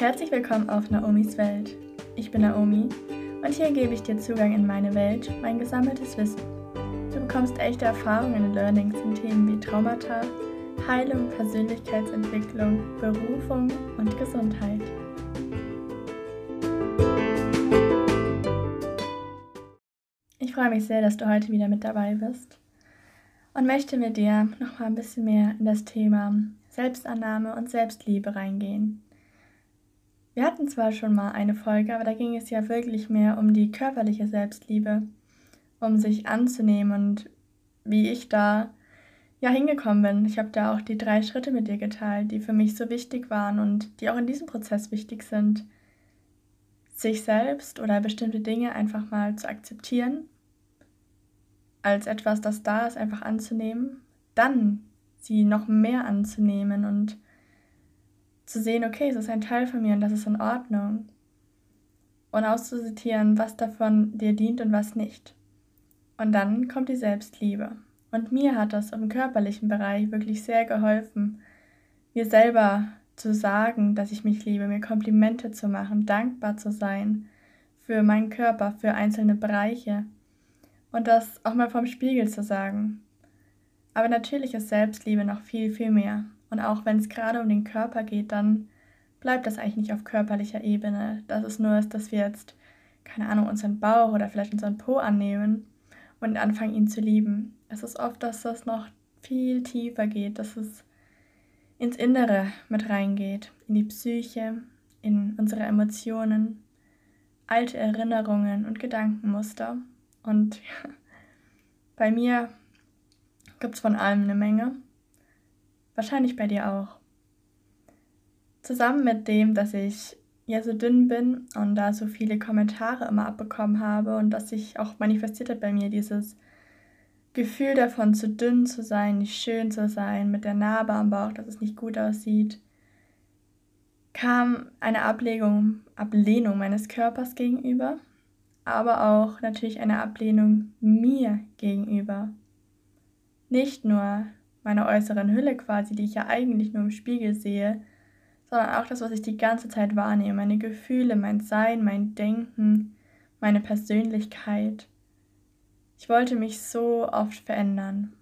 Herzlich willkommen auf Naomis Welt. Ich bin Naomi und hier gebe ich dir Zugang in meine Welt, mein gesammeltes Wissen. Du bekommst echte Erfahrungen und Learnings in Themen wie Traumata, Heilung, Persönlichkeitsentwicklung, Berufung und Gesundheit. Ich freue mich sehr, dass du heute wieder mit dabei bist und möchte mit dir noch mal ein bisschen mehr in das Thema Selbstannahme und Selbstliebe reingehen. Wir hatten zwar schon mal eine Folge, aber da ging es ja wirklich mehr um die körperliche Selbstliebe, um sich anzunehmen und wie ich da ja hingekommen bin. Ich habe da auch die drei Schritte mit dir geteilt, die für mich so wichtig waren und die auch in diesem Prozess wichtig sind, sich selbst oder bestimmte Dinge einfach mal zu akzeptieren, als etwas, das da ist, einfach anzunehmen, dann sie noch mehr anzunehmen und zu sehen, okay, es ist ein Teil von mir und das ist in Ordnung. Und auszusitieren, was davon dir dient und was nicht. Und dann kommt die Selbstliebe. Und mir hat das im körperlichen Bereich wirklich sehr geholfen, mir selber zu sagen, dass ich mich liebe, mir Komplimente zu machen, dankbar zu sein für meinen Körper, für einzelne Bereiche und das auch mal vom Spiegel zu sagen. Aber natürlich ist Selbstliebe noch viel, viel mehr. Und auch wenn es gerade um den Körper geht, dann bleibt das eigentlich nicht auf körperlicher Ebene. Dass es nur ist, dass wir jetzt, keine Ahnung, unseren Bauch oder vielleicht unseren Po annehmen und anfangen, ihn zu lieben. Es ist oft, dass das noch viel tiefer geht, dass es ins Innere mit reingeht, in die Psyche, in unsere Emotionen, alte Erinnerungen und Gedankenmuster. Und bei mir gibt es von allem eine Menge. Wahrscheinlich bei dir auch. Zusammen mit dem, dass ich ja so dünn bin und da so viele Kommentare immer abbekommen habe und dass sich auch manifestiert hat bei mir dieses Gefühl davon, zu dünn zu sein, nicht schön zu sein, mit der Narbe am Bauch, dass es nicht gut aussieht, kam eine Ablegung, Ablehnung meines Körpers gegenüber, aber auch natürlich eine Ablehnung mir gegenüber. Nicht nur meiner äußeren Hülle quasi, die ich ja eigentlich nur im Spiegel sehe, sondern auch das, was ich die ganze Zeit wahrnehme, meine Gefühle, mein Sein, mein Denken, meine Persönlichkeit. Ich wollte mich so oft verändern.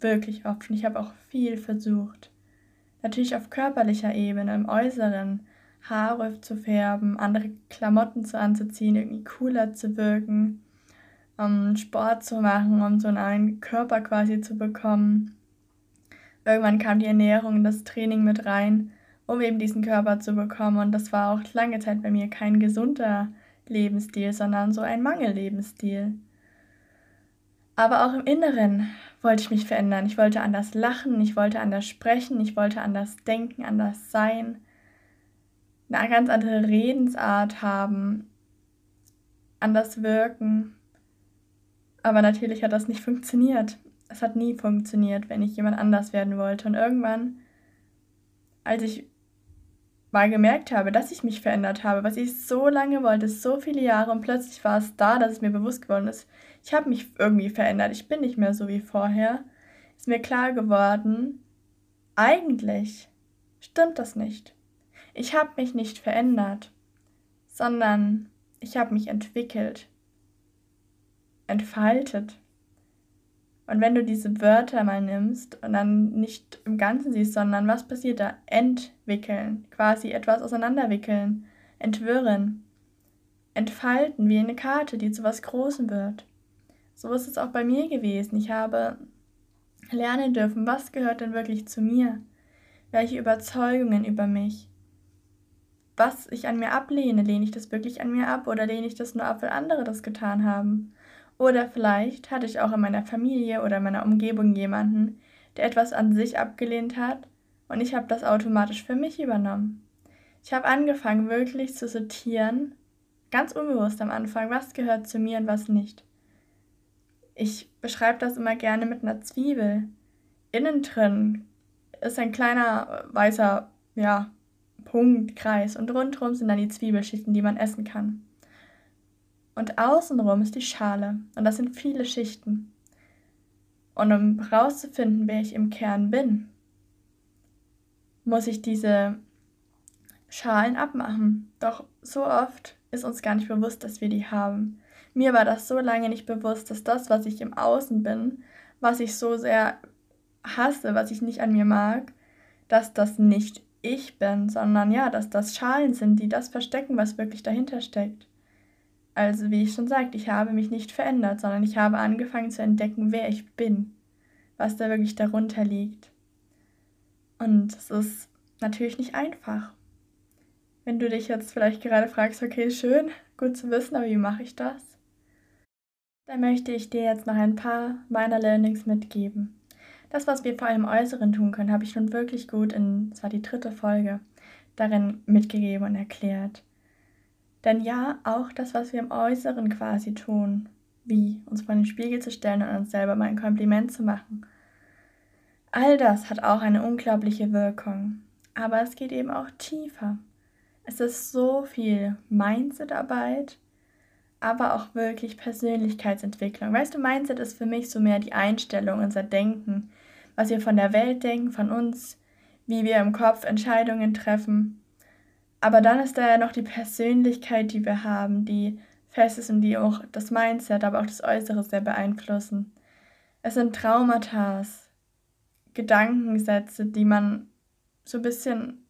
Wirklich oft. Und ich habe auch viel versucht. Natürlich auf körperlicher Ebene, im Äußeren, Haare zu färben, andere Klamotten zu anzuziehen, irgendwie cooler zu wirken um Sport zu machen, um so einen Körper quasi zu bekommen. Irgendwann kam die Ernährung, das Training mit rein, um eben diesen Körper zu bekommen. Und das war auch lange Zeit bei mir kein gesunder Lebensstil, sondern so ein Mangellebensstil. Aber auch im Inneren wollte ich mich verändern. Ich wollte anders lachen, ich wollte anders sprechen, ich wollte anders denken, anders sein, eine ganz andere Redensart haben, anders wirken. Aber natürlich hat das nicht funktioniert. Es hat nie funktioniert, wenn ich jemand anders werden wollte. Und irgendwann, als ich mal gemerkt habe, dass ich mich verändert habe, was ich so lange wollte, so viele Jahre und plötzlich war es da, dass es mir bewusst geworden ist, ich habe mich irgendwie verändert, ich bin nicht mehr so wie vorher, ist mir klar geworden, eigentlich stimmt das nicht. Ich habe mich nicht verändert, sondern ich habe mich entwickelt entfaltet. Und wenn du diese Wörter mal nimmst und dann nicht im Ganzen siehst, sondern was passiert da? Entwickeln, quasi etwas auseinanderwickeln, entwirren, entfalten, wie eine Karte, die zu was Großem wird. So ist es auch bei mir gewesen. Ich habe lernen dürfen, was gehört denn wirklich zu mir? Welche Überzeugungen über mich? Was ich an mir ablehne, lehne ich das wirklich an mir ab oder lehne ich das nur ab, weil andere das getan haben? Oder vielleicht hatte ich auch in meiner Familie oder meiner Umgebung jemanden, der etwas an sich abgelehnt hat und ich habe das automatisch für mich übernommen. Ich habe angefangen wirklich zu sortieren, ganz unbewusst am Anfang, was gehört zu mir und was nicht. Ich beschreibe das immer gerne mit einer Zwiebel. Innen drin ist ein kleiner weißer ja, Punkt, Kreis und rundherum sind dann die Zwiebelschichten, die man essen kann. Und außenrum ist die Schale. Und das sind viele Schichten. Und um herauszufinden, wer ich im Kern bin, muss ich diese Schalen abmachen. Doch so oft ist uns gar nicht bewusst, dass wir die haben. Mir war das so lange nicht bewusst, dass das, was ich im Außen bin, was ich so sehr hasse, was ich nicht an mir mag, dass das nicht ich bin, sondern ja, dass das Schalen sind, die das verstecken, was wirklich dahinter steckt. Also wie ich schon sagte, ich habe mich nicht verändert, sondern ich habe angefangen zu entdecken, wer ich bin, was da wirklich darunter liegt. Und es ist natürlich nicht einfach. Wenn du dich jetzt vielleicht gerade fragst, okay, schön, gut zu wissen, aber wie mache ich das? Dann möchte ich dir jetzt noch ein paar meiner Learnings mitgeben. Das, was wir vor allem im Äußeren tun können, habe ich nun wirklich gut in, das war die dritte Folge, darin mitgegeben und erklärt. Denn ja, auch das, was wir im Äußeren quasi tun, wie uns vor den Spiegel zu stellen und uns selber mal ein Kompliment zu machen, all das hat auch eine unglaubliche Wirkung. Aber es geht eben auch tiefer. Es ist so viel Mindset-Arbeit, aber auch wirklich Persönlichkeitsentwicklung. Weißt du, Mindset ist für mich so mehr die Einstellung, unser Denken, was wir von der Welt denken, von uns, wie wir im Kopf Entscheidungen treffen. Aber dann ist da ja noch die Persönlichkeit, die wir haben, die fest ist und die auch das Mindset, aber auch das Äußere sehr beeinflussen. Es sind Traumata, Gedankensätze, die man so ein bisschen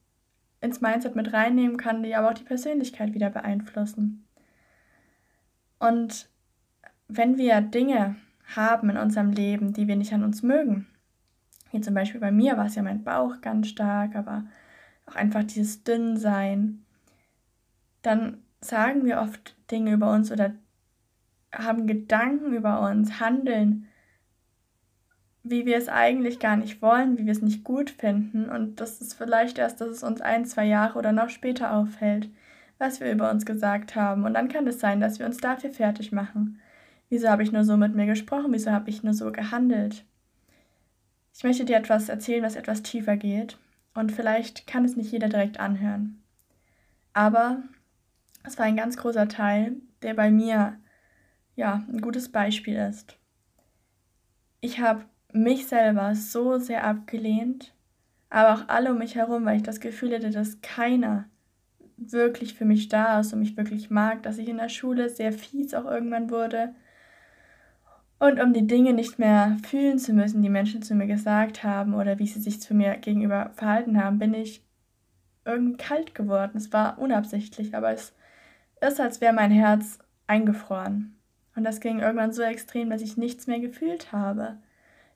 ins Mindset mit reinnehmen kann, die aber auch die Persönlichkeit wieder beeinflussen. Und wenn wir Dinge haben in unserem Leben, die wir nicht an uns mögen, wie zum Beispiel bei mir war es ja mein Bauch ganz stark, aber auch einfach dieses Dünnsein. Dann sagen wir oft Dinge über uns oder haben Gedanken über uns, handeln, wie wir es eigentlich gar nicht wollen, wie wir es nicht gut finden. Und das ist vielleicht erst, dass es uns ein, zwei Jahre oder noch später auffällt, was wir über uns gesagt haben. Und dann kann es sein, dass wir uns dafür fertig machen. Wieso habe ich nur so mit mir gesprochen? Wieso habe ich nur so gehandelt? Ich möchte dir etwas erzählen, was etwas tiefer geht. Und vielleicht kann es nicht jeder direkt anhören. Aber es war ein ganz großer Teil, der bei mir ja ein gutes Beispiel ist. Ich habe mich selber so sehr abgelehnt, aber auch alle um mich herum, weil ich das Gefühl hatte, dass keiner wirklich für mich da ist und mich wirklich mag, dass ich in der Schule sehr fies auch irgendwann wurde, und um die Dinge nicht mehr fühlen zu müssen, die Menschen zu mir gesagt haben oder wie sie sich zu mir gegenüber verhalten haben, bin ich irgendwie kalt geworden. Es war unabsichtlich, aber es ist, als wäre mein Herz eingefroren. Und das ging irgendwann so extrem, dass ich nichts mehr gefühlt habe,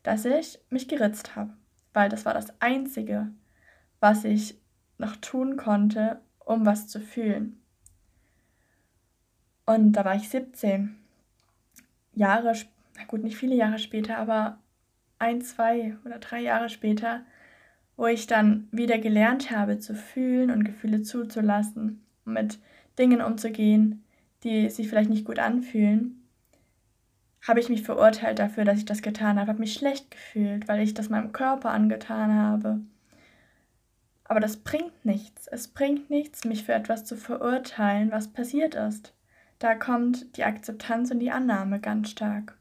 dass ich mich geritzt habe, weil das war das Einzige, was ich noch tun konnte, um was zu fühlen. Und da war ich 17. Jahre später na gut, nicht viele Jahre später, aber ein, zwei oder drei Jahre später, wo ich dann wieder gelernt habe zu fühlen und Gefühle zuzulassen, mit Dingen umzugehen, die sich vielleicht nicht gut anfühlen, habe ich mich verurteilt dafür, dass ich das getan habe, habe mich schlecht gefühlt, weil ich das meinem Körper angetan habe. Aber das bringt nichts. Es bringt nichts, mich für etwas zu verurteilen, was passiert ist. Da kommt die Akzeptanz und die Annahme ganz stark.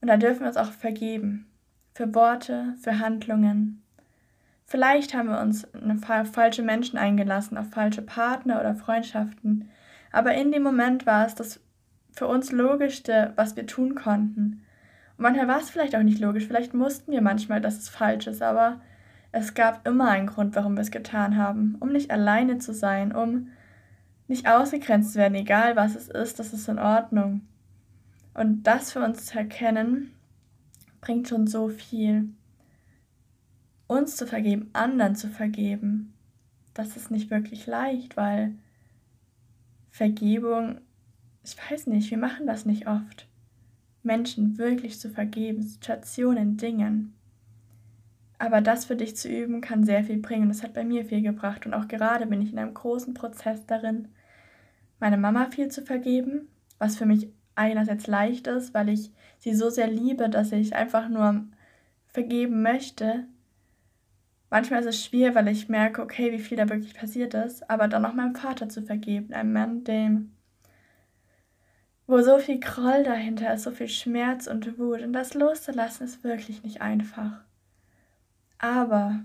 Und da dürfen wir uns auch vergeben. Für Worte, für Handlungen. Vielleicht haben wir uns auf falsche Menschen eingelassen, auf falsche Partner oder Freundschaften. Aber in dem Moment war es das für uns Logischste, was wir tun konnten. Und manchmal war es vielleicht auch nicht logisch. Vielleicht mussten wir manchmal, dass es falsch ist. Aber es gab immer einen Grund, warum wir es getan haben. Um nicht alleine zu sein, um nicht ausgegrenzt zu werden, egal was es ist, das ist in Ordnung. Und das für uns zu erkennen, bringt schon so viel. Uns zu vergeben, anderen zu vergeben, das ist nicht wirklich leicht, weil Vergebung, ich weiß nicht, wir machen das nicht oft. Menschen wirklich zu vergeben, Situationen, Dingen. Aber das für dich zu üben, kann sehr viel bringen. Das hat bei mir viel gebracht. Und auch gerade bin ich in einem großen Prozess darin, meine Mama viel zu vergeben, was für mich einerseits leicht ist, weil ich sie so sehr liebe, dass ich einfach nur vergeben möchte. Manchmal ist es schwer, weil ich merke, okay, wie viel da wirklich passiert ist, aber dann auch meinem Vater zu vergeben, einem Mann, dem wo so viel Groll dahinter ist, so viel Schmerz und Wut. Und das loszulassen ist wirklich nicht einfach. Aber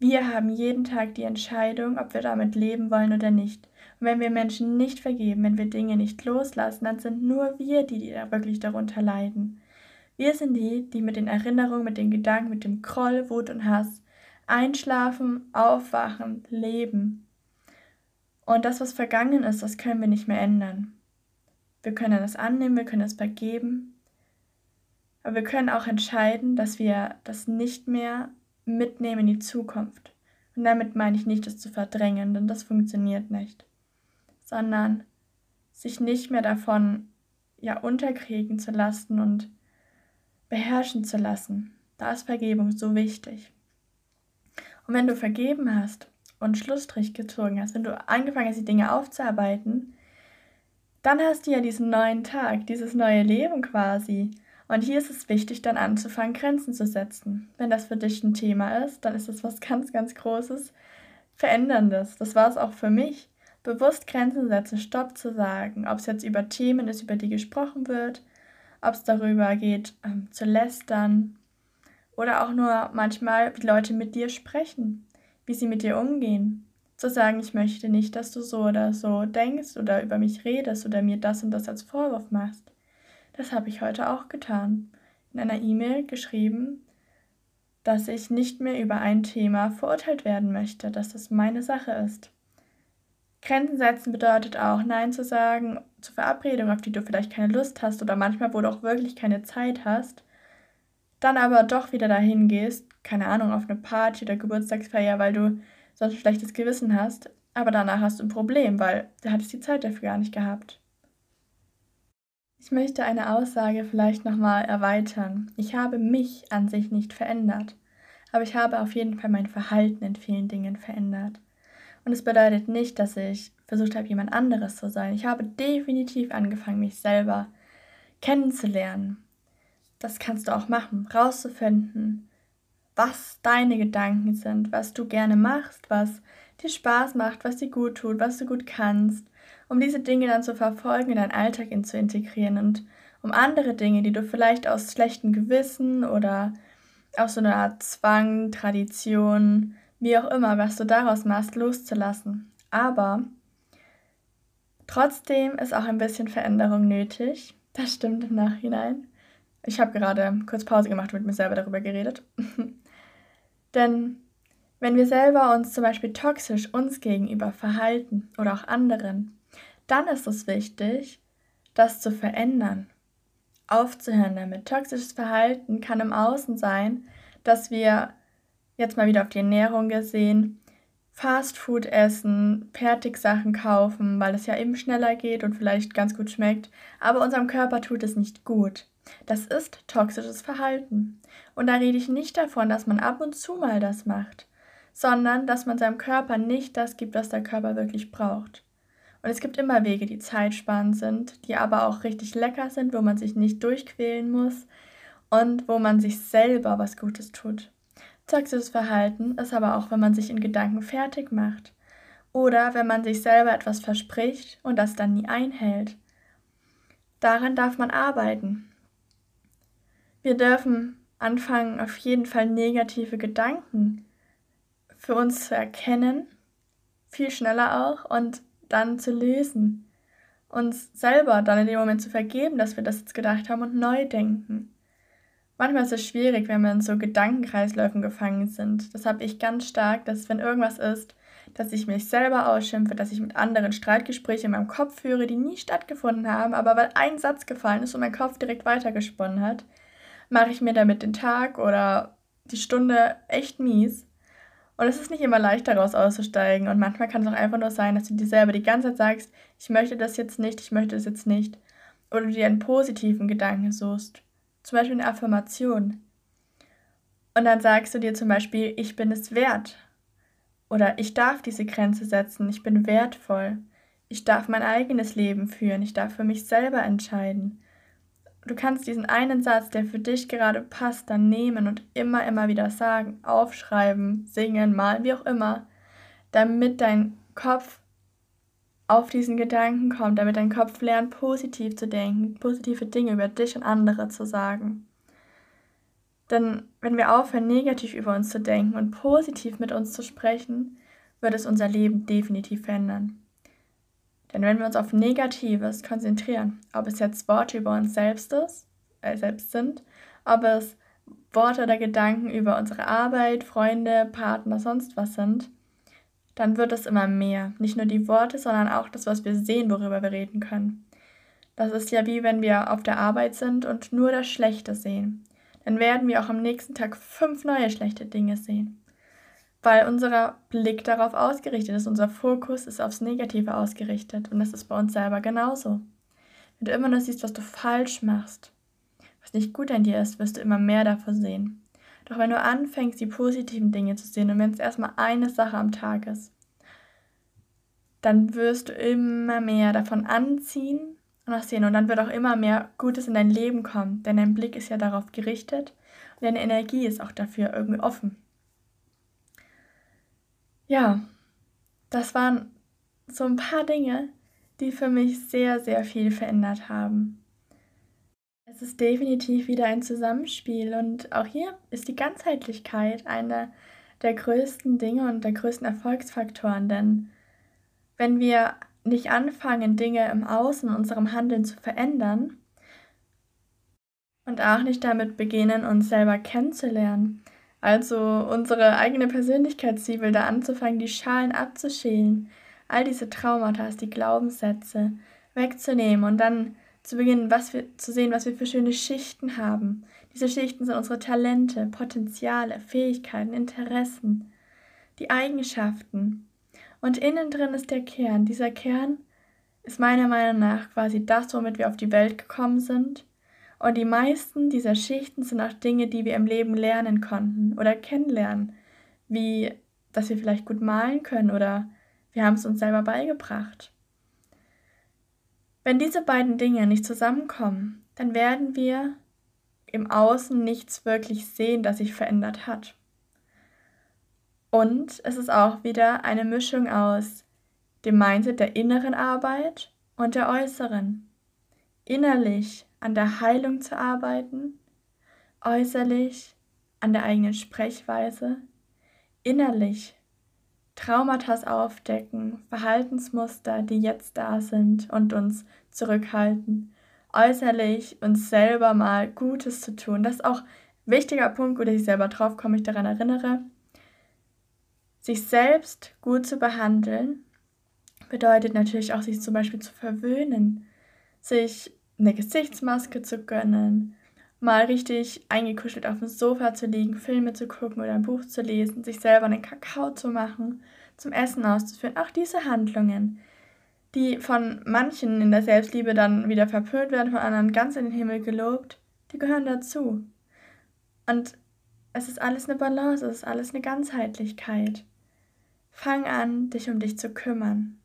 Wir haben jeden Tag die Entscheidung, ob wir damit leben wollen oder nicht. Und wenn wir Menschen nicht vergeben, wenn wir Dinge nicht loslassen, dann sind nur wir die, die da wirklich darunter leiden. Wir sind die, die mit den Erinnerungen, mit den Gedanken, mit dem Groll, Wut und Hass einschlafen, aufwachen, leben. Und das, was vergangen ist, das können wir nicht mehr ändern. Wir können es annehmen, wir können es vergeben, aber wir können auch entscheiden, dass wir das nicht mehr mitnehmen in die Zukunft. Und damit meine ich nicht, das zu verdrängen, denn das funktioniert nicht, sondern sich nicht mehr davon ja unterkriegen zu lassen und beherrschen zu lassen. Da ist Vergebung so wichtig. Und wenn du vergeben hast und Schlussstrich gezogen hast, wenn du angefangen hast, die Dinge aufzuarbeiten, dann hast du ja diesen neuen Tag, dieses neue Leben quasi. Und hier ist es wichtig, dann anzufangen, Grenzen zu setzen. Wenn das für dich ein Thema ist, dann ist es was ganz, ganz Großes, Veränderndes. Das war es auch für mich. Bewusst Grenzen setzen, Stopp zu sagen, ob es jetzt über Themen ist, über die gesprochen wird, ob es darüber geht, ähm, zu lästern oder auch nur manchmal, wie Leute mit dir sprechen, wie sie mit dir umgehen. Zu sagen, ich möchte nicht, dass du so oder so denkst oder über mich redest oder mir das und das als Vorwurf machst. Das habe ich heute auch getan. In einer E-Mail geschrieben, dass ich nicht mehr über ein Thema verurteilt werden möchte, dass das meine Sache ist. Grenzen setzen bedeutet auch, Nein zu sagen zu Verabredungen, auf die du vielleicht keine Lust hast oder manchmal, wo du auch wirklich keine Zeit hast, dann aber doch wieder dahin gehst, keine Ahnung, auf eine Party oder Geburtstagsfeier, weil du sonst ein schlechtes Gewissen hast, aber danach hast du ein Problem, weil du hattest die Zeit dafür gar nicht gehabt. Ich möchte eine Aussage vielleicht nochmal erweitern. Ich habe mich an sich nicht verändert, aber ich habe auf jeden Fall mein Verhalten in vielen Dingen verändert. Und es bedeutet nicht, dass ich versucht habe, jemand anderes zu sein. Ich habe definitiv angefangen, mich selber kennenzulernen. Das kannst du auch machen, rauszufinden, was deine Gedanken sind, was du gerne machst, was dir Spaß macht, was dir gut tut, was du gut kannst, um diese Dinge dann zu verfolgen, in deinen Alltag zu integrieren und um andere Dinge, die du vielleicht aus schlechtem Gewissen oder aus so einer Art Zwang, Tradition, wie auch immer, was du daraus machst, loszulassen. Aber trotzdem ist auch ein bisschen Veränderung nötig. Das stimmt im Nachhinein. Ich habe gerade kurz Pause gemacht und mit mir selber darüber geredet. Denn wenn wir selber uns zum Beispiel toxisch uns gegenüber verhalten oder auch anderen, dann ist es wichtig, das zu verändern. Aufzuhören damit. Toxisches Verhalten kann im Außen sein, dass wir jetzt mal wieder auf die Ernährung gesehen, Fastfood essen, Fertigsachen kaufen, weil es ja eben schneller geht und vielleicht ganz gut schmeckt, aber unserem Körper tut es nicht gut. Das ist toxisches Verhalten. Und da rede ich nicht davon, dass man ab und zu mal das macht, sondern dass man seinem Körper nicht das gibt, was der Körper wirklich braucht. Und es gibt immer Wege, die zeitsparend sind, die aber auch richtig lecker sind, wo man sich nicht durchquälen muss und wo man sich selber was Gutes tut. Toxisches Verhalten ist aber auch, wenn man sich in Gedanken fertig macht oder wenn man sich selber etwas verspricht und das dann nie einhält. Daran darf man arbeiten. Wir dürfen anfangen, auf jeden Fall negative Gedanken für uns zu erkennen, viel schneller auch, und dann zu lösen. Uns selber dann in dem Moment zu vergeben, dass wir das jetzt gedacht haben und neu denken. Manchmal ist es schwierig, wenn wir in so Gedankenkreisläufen gefangen sind. Das habe ich ganz stark, dass wenn irgendwas ist, dass ich mich selber ausschimpfe, dass ich mit anderen Streitgespräche in meinem Kopf führe, die nie stattgefunden haben, aber weil ein Satz gefallen ist und mein Kopf direkt weitergesponnen hat, mache ich mir damit den Tag oder die Stunde echt mies. Und es ist nicht immer leicht, daraus auszusteigen. Und manchmal kann es auch einfach nur sein, dass du dir selber die ganze Zeit sagst, ich möchte das jetzt nicht, ich möchte das jetzt nicht. Oder du dir einen positiven Gedanken suchst zum Beispiel eine Affirmation. Und dann sagst du dir zum Beispiel, ich bin es wert. Oder ich darf diese Grenze setzen, ich bin wertvoll. Ich darf mein eigenes Leben führen, ich darf für mich selber entscheiden. Du kannst diesen einen Satz, der für dich gerade passt, dann nehmen und immer, immer wieder sagen, aufschreiben, singen, malen, wie auch immer, damit dein Kopf auf diesen Gedanken kommt, damit dein Kopf lernt, positiv zu denken, positive Dinge über dich und andere zu sagen. Denn wenn wir aufhören, negativ über uns zu denken und positiv mit uns zu sprechen, wird es unser Leben definitiv verändern. Denn wenn wir uns auf Negatives konzentrieren, ob es jetzt Worte über uns selbst ist, äh, selbst sind, ob es Worte oder Gedanken über unsere Arbeit, Freunde, Partner, sonst was sind, dann wird es immer mehr. Nicht nur die Worte, sondern auch das, was wir sehen, worüber wir reden können. Das ist ja wie wenn wir auf der Arbeit sind und nur das Schlechte sehen. Dann werden wir auch am nächsten Tag fünf neue schlechte Dinge sehen. Weil unser Blick darauf ausgerichtet ist, unser Fokus ist aufs Negative ausgerichtet. Und das ist bei uns selber genauso. Wenn du immer nur siehst, was du falsch machst, was nicht gut an dir ist, wirst du immer mehr davon sehen. Doch wenn du anfängst, die positiven Dinge zu sehen und wenn es erstmal eine Sache am Tag ist, dann wirst du immer mehr davon anziehen und auch sehen. Und dann wird auch immer mehr Gutes in dein Leben kommen, denn dein Blick ist ja darauf gerichtet und deine Energie ist auch dafür irgendwie offen. Ja, das waren so ein paar Dinge, die für mich sehr, sehr viel verändert haben. Es ist definitiv wieder ein Zusammenspiel und auch hier ist die Ganzheitlichkeit einer der größten Dinge und der größten Erfolgsfaktoren, denn wenn wir nicht anfangen, Dinge im Außen, unserem Handeln zu verändern und auch nicht damit beginnen, uns selber kennenzulernen, also unsere eigene Persönlichkeitszwiebel da anzufangen, die Schalen abzuschälen, all diese Traumata, die Glaubenssätze wegzunehmen und dann zu beginnen, was wir, zu sehen, was wir für schöne Schichten haben. Diese Schichten sind unsere Talente, Potenziale, Fähigkeiten, Interessen, die Eigenschaften. Und innen drin ist der Kern. Dieser Kern ist meiner Meinung nach quasi das, womit wir auf die Welt gekommen sind. Und die meisten dieser Schichten sind auch Dinge, die wir im Leben lernen konnten oder kennenlernen. Wie, dass wir vielleicht gut malen können oder wir haben es uns selber beigebracht. Wenn diese beiden Dinge nicht zusammenkommen, dann werden wir im Außen nichts wirklich sehen, das sich verändert hat. Und es ist auch wieder eine Mischung aus dem Mindset der inneren Arbeit und der äußeren. Innerlich an der Heilung zu arbeiten, äußerlich an der eigenen Sprechweise, innerlich Traumata aufdecken, Verhaltensmuster, die jetzt da sind und uns zurückhalten, äußerlich uns selber mal Gutes zu tun. Das ist auch ein wichtiger Punkt, wo ich selber drauf komme, ich daran erinnere. Sich selbst gut zu behandeln bedeutet natürlich auch, sich zum Beispiel zu verwöhnen, sich eine Gesichtsmaske zu gönnen, mal richtig eingekuschelt auf dem Sofa zu liegen, Filme zu gucken oder ein Buch zu lesen, sich selber einen Kakao zu machen, zum Essen auszuführen. Auch diese Handlungen, die von manchen in der Selbstliebe dann wieder verpönt werden, von anderen ganz in den Himmel gelobt, die gehören dazu. Und es ist alles eine Balance, es ist alles eine Ganzheitlichkeit. Fang an, dich um dich zu kümmern.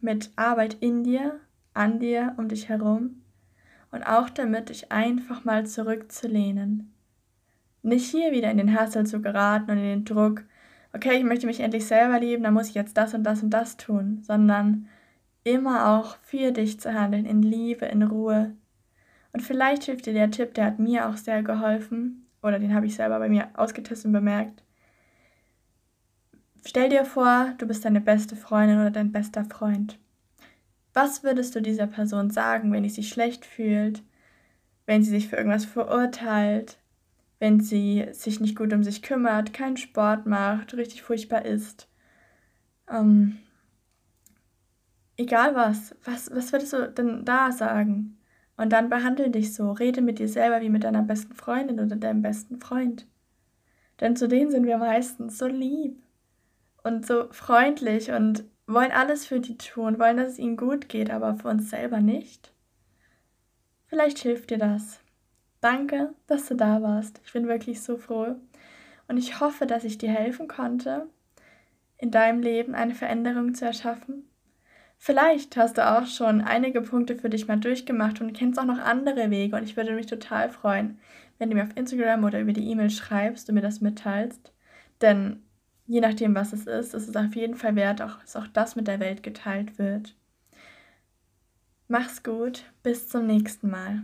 Mit Arbeit in dir, an dir, um dich herum und auch damit, dich einfach mal zurückzulehnen. Nicht hier wieder in den Hassel zu geraten und in den Druck, okay, ich möchte mich endlich selber lieben, dann muss ich jetzt das und das und das tun, sondern immer auch für dich zu handeln, in Liebe, in Ruhe. Und vielleicht hilft dir der Tipp, der hat mir auch sehr geholfen, oder den habe ich selber bei mir ausgetestet und bemerkt. Stell dir vor, du bist deine beste Freundin oder dein bester Freund. Was würdest du dieser Person sagen, wenn sie sich schlecht fühlt, wenn sie sich für irgendwas verurteilt, wenn sie sich nicht gut um sich kümmert, keinen Sport macht, richtig furchtbar ist? Ähm, egal was, was, was würdest du denn da sagen? Und dann behandle dich so, rede mit dir selber wie mit deiner besten Freundin oder deinem besten Freund. Denn zu denen sind wir meistens so lieb und so freundlich und wollen alles für die tun, wollen, dass es ihnen gut geht, aber für uns selber nicht? Vielleicht hilft dir das. Danke, dass du da warst. Ich bin wirklich so froh. Und ich hoffe, dass ich dir helfen konnte, in deinem Leben eine Veränderung zu erschaffen. Vielleicht hast du auch schon einige Punkte für dich mal durchgemacht und kennst auch noch andere Wege. Und ich würde mich total freuen, wenn du mir auf Instagram oder über die E-Mail schreibst und mir das mitteilst. Denn je nachdem, was es ist, ist es auf jeden Fall wert, auch, dass auch das mit der Welt geteilt wird. Mach's gut, bis zum nächsten Mal.